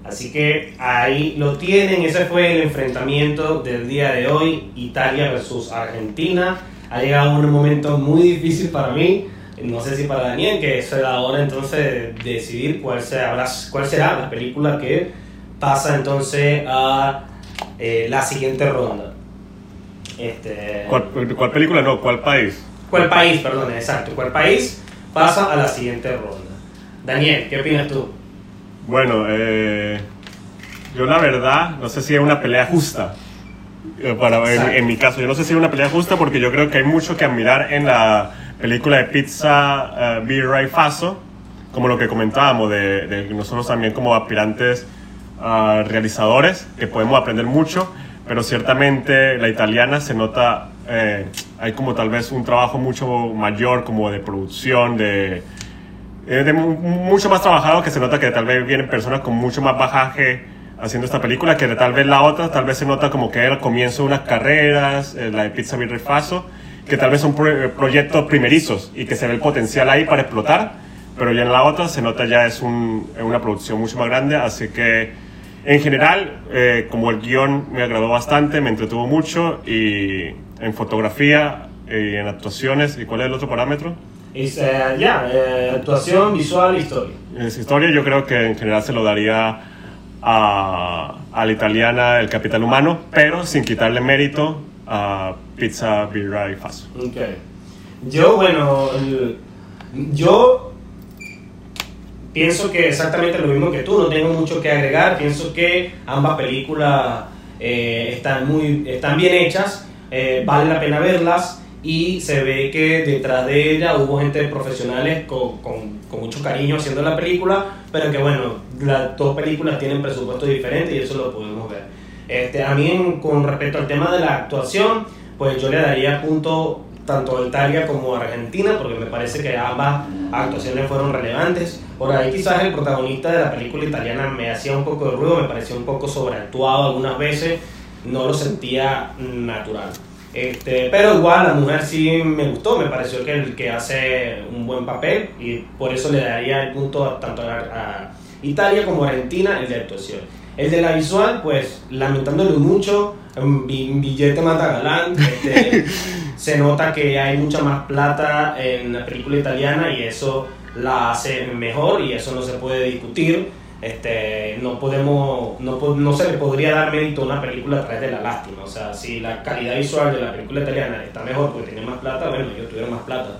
Así que ahí lo tienen, ese fue el enfrentamiento del día de hoy, Italia versus Argentina. Ha llegado un momento muy difícil para mí, no sé si para Daniel, que es la hora entonces de decidir cuál será, cuál será la película que pasa entonces a eh, la siguiente ronda. Este, ¿Cuál, cuál película? No, ¿cuál país? ¿Cuál país, perdón, exacto? ¿Cuál país pasa a la siguiente ronda? Daniel, ¿qué opinas tú? Bueno, eh, yo la verdad no sé si es una pelea justa. eh, Para, en, mi caso, yo no sé si es una pelea justa porque yo creo que hay mucho que admirar en la película de Pizza uh, Birra y Faso, como lo que comentábamos, de, de nosotros también como aspirantes a realizadores, que podemos aprender mucho, pero ciertamente la italiana se nota, eh, hay como tal vez un trabajo mucho mayor como de producción, de, eh, de mu- mucho más trabajado que se nota que tal vez vienen personas con mucho más bajaje haciendo esta película que de tal vez la otra tal vez se nota como que era el comienzo de unas carreras eh, la de Pizza Birra Faso que tal vez son pro- eh, proyectos primerizos y que se ve el potencial ahí para explotar pero ya en la otra se nota ya es un- es una producción mucho más grande así que en general eh, como el guion me agradó bastante me entretuvo mucho y en fotografía y en actuaciones y cuál es el otro parámetro Es, eh, ya, eh, actuación, visual, historia. en esa historia yo creo que en general se lo daría a, a la italiana El Capital Humano, pero sin quitarle mérito a Pizza, Birra y Faso. Ok. Yo, bueno, yo pienso que exactamente lo mismo que tú, no tengo mucho que agregar, pienso que ambas películas eh, están, muy, están bien hechas, eh, vale la pena verlas y se ve que detrás de ella hubo gente profesionales con, con, mucho cariño haciendo la película, pero que bueno, las dos películas tienen presupuestos diferentes y eso lo podemos ver. Este, a mí con respecto al tema de la actuación, pues yo le daría punto tanto Italia como Argentina, porque me parece que ambas actuaciones fueron relevantes. Por ahí quizás el protagonista de la película italiana me hacía un poco de ruido, me parecía un poco sobreactuado algunas veces, no lo sentía natural. Este, pero igual la mujer sí me gustó, me pareció que, el que hace un buen papel y por eso le daría el punto a- tanto a, a Italia como a Argentina el de actuación. El de la visual, pues lamentándolo mucho, billete mata galán, este, se nota que hay mucha más plata en la película italiana y eso la hace mejor y eso no se puede discutir. Este, no podemos, no, no se le podría dar mérito a una película a través de la lástima. O sea, si la calidad visual de la película italiana está mejor porque tiene más plata, bueno, yo tuviera más plata.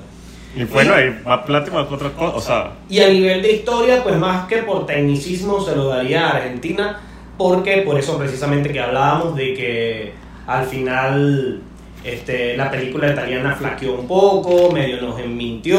Y bueno, hay más plata y más otras cosas. O sea, Y a nivel de historia, pues más que por tecnicismo se lo daría a Argentina, porque por eso precisamente que hablábamos de que al final este, la película italiana flaqueó un poco, medio nos mintió,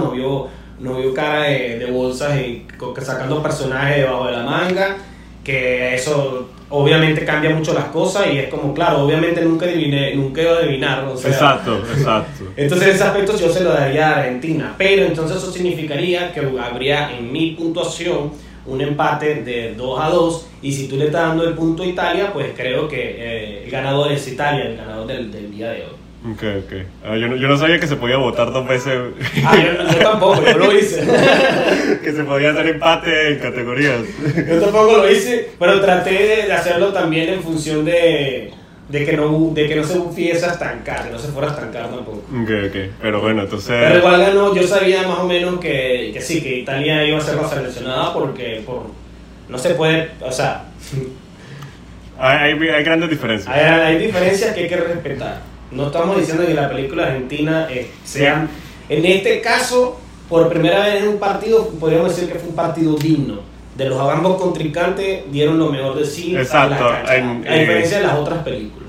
no vio, no vio cara de, de bolsas y sacando personajes debajo de la manga, que eso obviamente cambia mucho las cosas y es como, claro, obviamente nunca adiviné, nunca iba a adivinar, o sea, exacto, exacto. entonces ese aspecto yo se lo daría a Argentina, pero entonces eso significaría que habría en mi puntuación un empate de 2 a 2 y si tú le estás dando el punto a Italia, pues creo que eh, el ganador es Italia, el ganador del, del día de hoy. Ok, ok. Ah, yo, no, yo no sabía que se podía votar dos veces. Ah, yo, yo tampoco, yo lo hice. que se podía hacer empate en categorías. Yo tampoco lo hice, pero traté de hacerlo también en función de, de, que, no, de que no se fuese a estancar, que no se fuera a estancar tampoco. Ok, ok. Pero bueno, entonces. Pero igual ganó, yo sabía más o menos que, que sí, que Italia iba a ser la seleccionada porque por, no se puede, o sea, Hay, hay, hay grandes diferencias. hay, hay diferencias que hay que respetar. No estamos diciendo que la película argentina eh, sea, en este caso, por primera vez en un partido, podríamos decir que fue un partido digno. De los ambos contrincantes dieron lo mejor de sí Exacto, a la cancha, en- a diferencia eh, de las otras películas.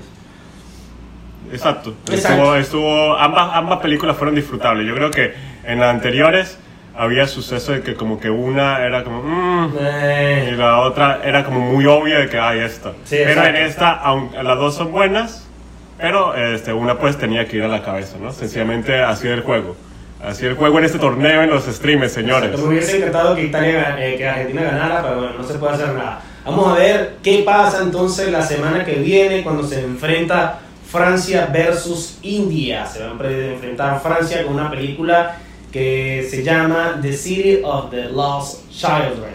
Exacto. Exacto. Estuvo, estuvo, ambas, ambas películas fueron disfrutables. Yo creo que en las anteriores había suceso de que como que una era como... mm, y Eh, la otra era como muy obvia de que hay esta. Sí, pero en esta, aunque las dos son buenas, pero este, una pues tenía que ir a la cabeza, ¿no? Sencillamente así el juego. Así el juego en este torneo en los streams, señores. Me hubiese encantado que, Italia, eh, que Argentina ganara, pero bueno, no se puede hacer nada. Vamos a ver qué pasa entonces la semana que viene cuando se enfrenta Francia versus India. Se va aempre- enfrentar Francia con una película que se llama The City of the Lost Children,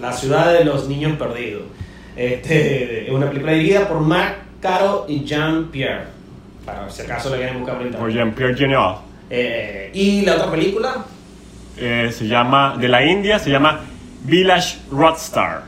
la ciudad de los niños perdidos. Este, es una película dirigida por Marc Caro y Jean Pierre. Para si acaso la quieren buscar por. Por Jean-Pierre Genial. Eh, y la otra película, Eh, se llama, de la India, se llama Village Rockstar.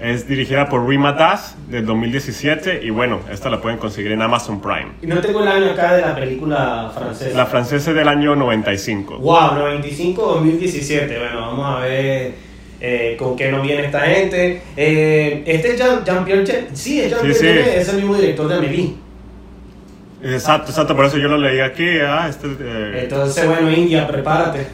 Es dirigida por Rima Das del 2017 y bueno, esta la pueden conseguir en Amazon Prime. Y no tengo el año acá de la película francesa. La francesa es del año 95. Wow, 95-2017. Bueno, vamos a ver eh, con qué nos viene esta gente. Eh, este es Jean- Jean-Pierre Chen- Sí, es Jean-Pierre Sí, sí. Es el mismo director de Amélie. Exacto, exacto, por eso yo lo leí aquí. Ah, este, eh, Entonces, bueno, India, prepárate.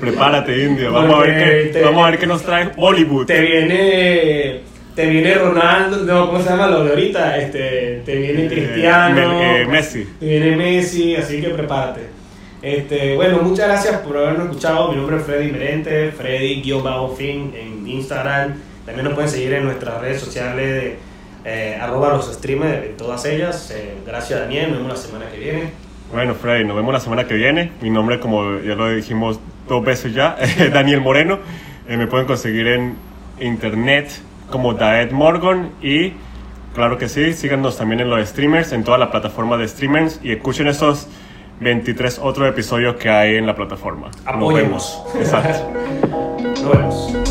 prepárate, India. Vamos a, ver qué, vamos a ver qué nos trae Bollywood. Te viene. Te viene Ronaldo, no, ¿cómo se llama lo de ahorita? Este, te viene Eh, Cristiano. Me- eh, Messi. Te viene Messi, así que prepárate. Este, bueno, muchas gracias por habernos escuchado. Mi nombre es Freddy Merente, Freddy-Fin en Instagram. También nos pueden seguir en nuestras redes sociales de eh, arroba los streamers, en todas ellas. Eh, gracias Daniel, nos vemos la semana que viene. Bueno, Freddy, nos vemos la semana que viene. Mi nombre, como ya lo dijimos dos veces ya, es Daniel Moreno. Eh, me pueden conseguir en internet como Daed Morgan y claro que sí, síganos también en los streamers, en toda la plataforma de streamers y escuchen esos 23 otros episodios que hay en la plataforma. Nos Apóyennos. vemos. Exacto. Nos vemos.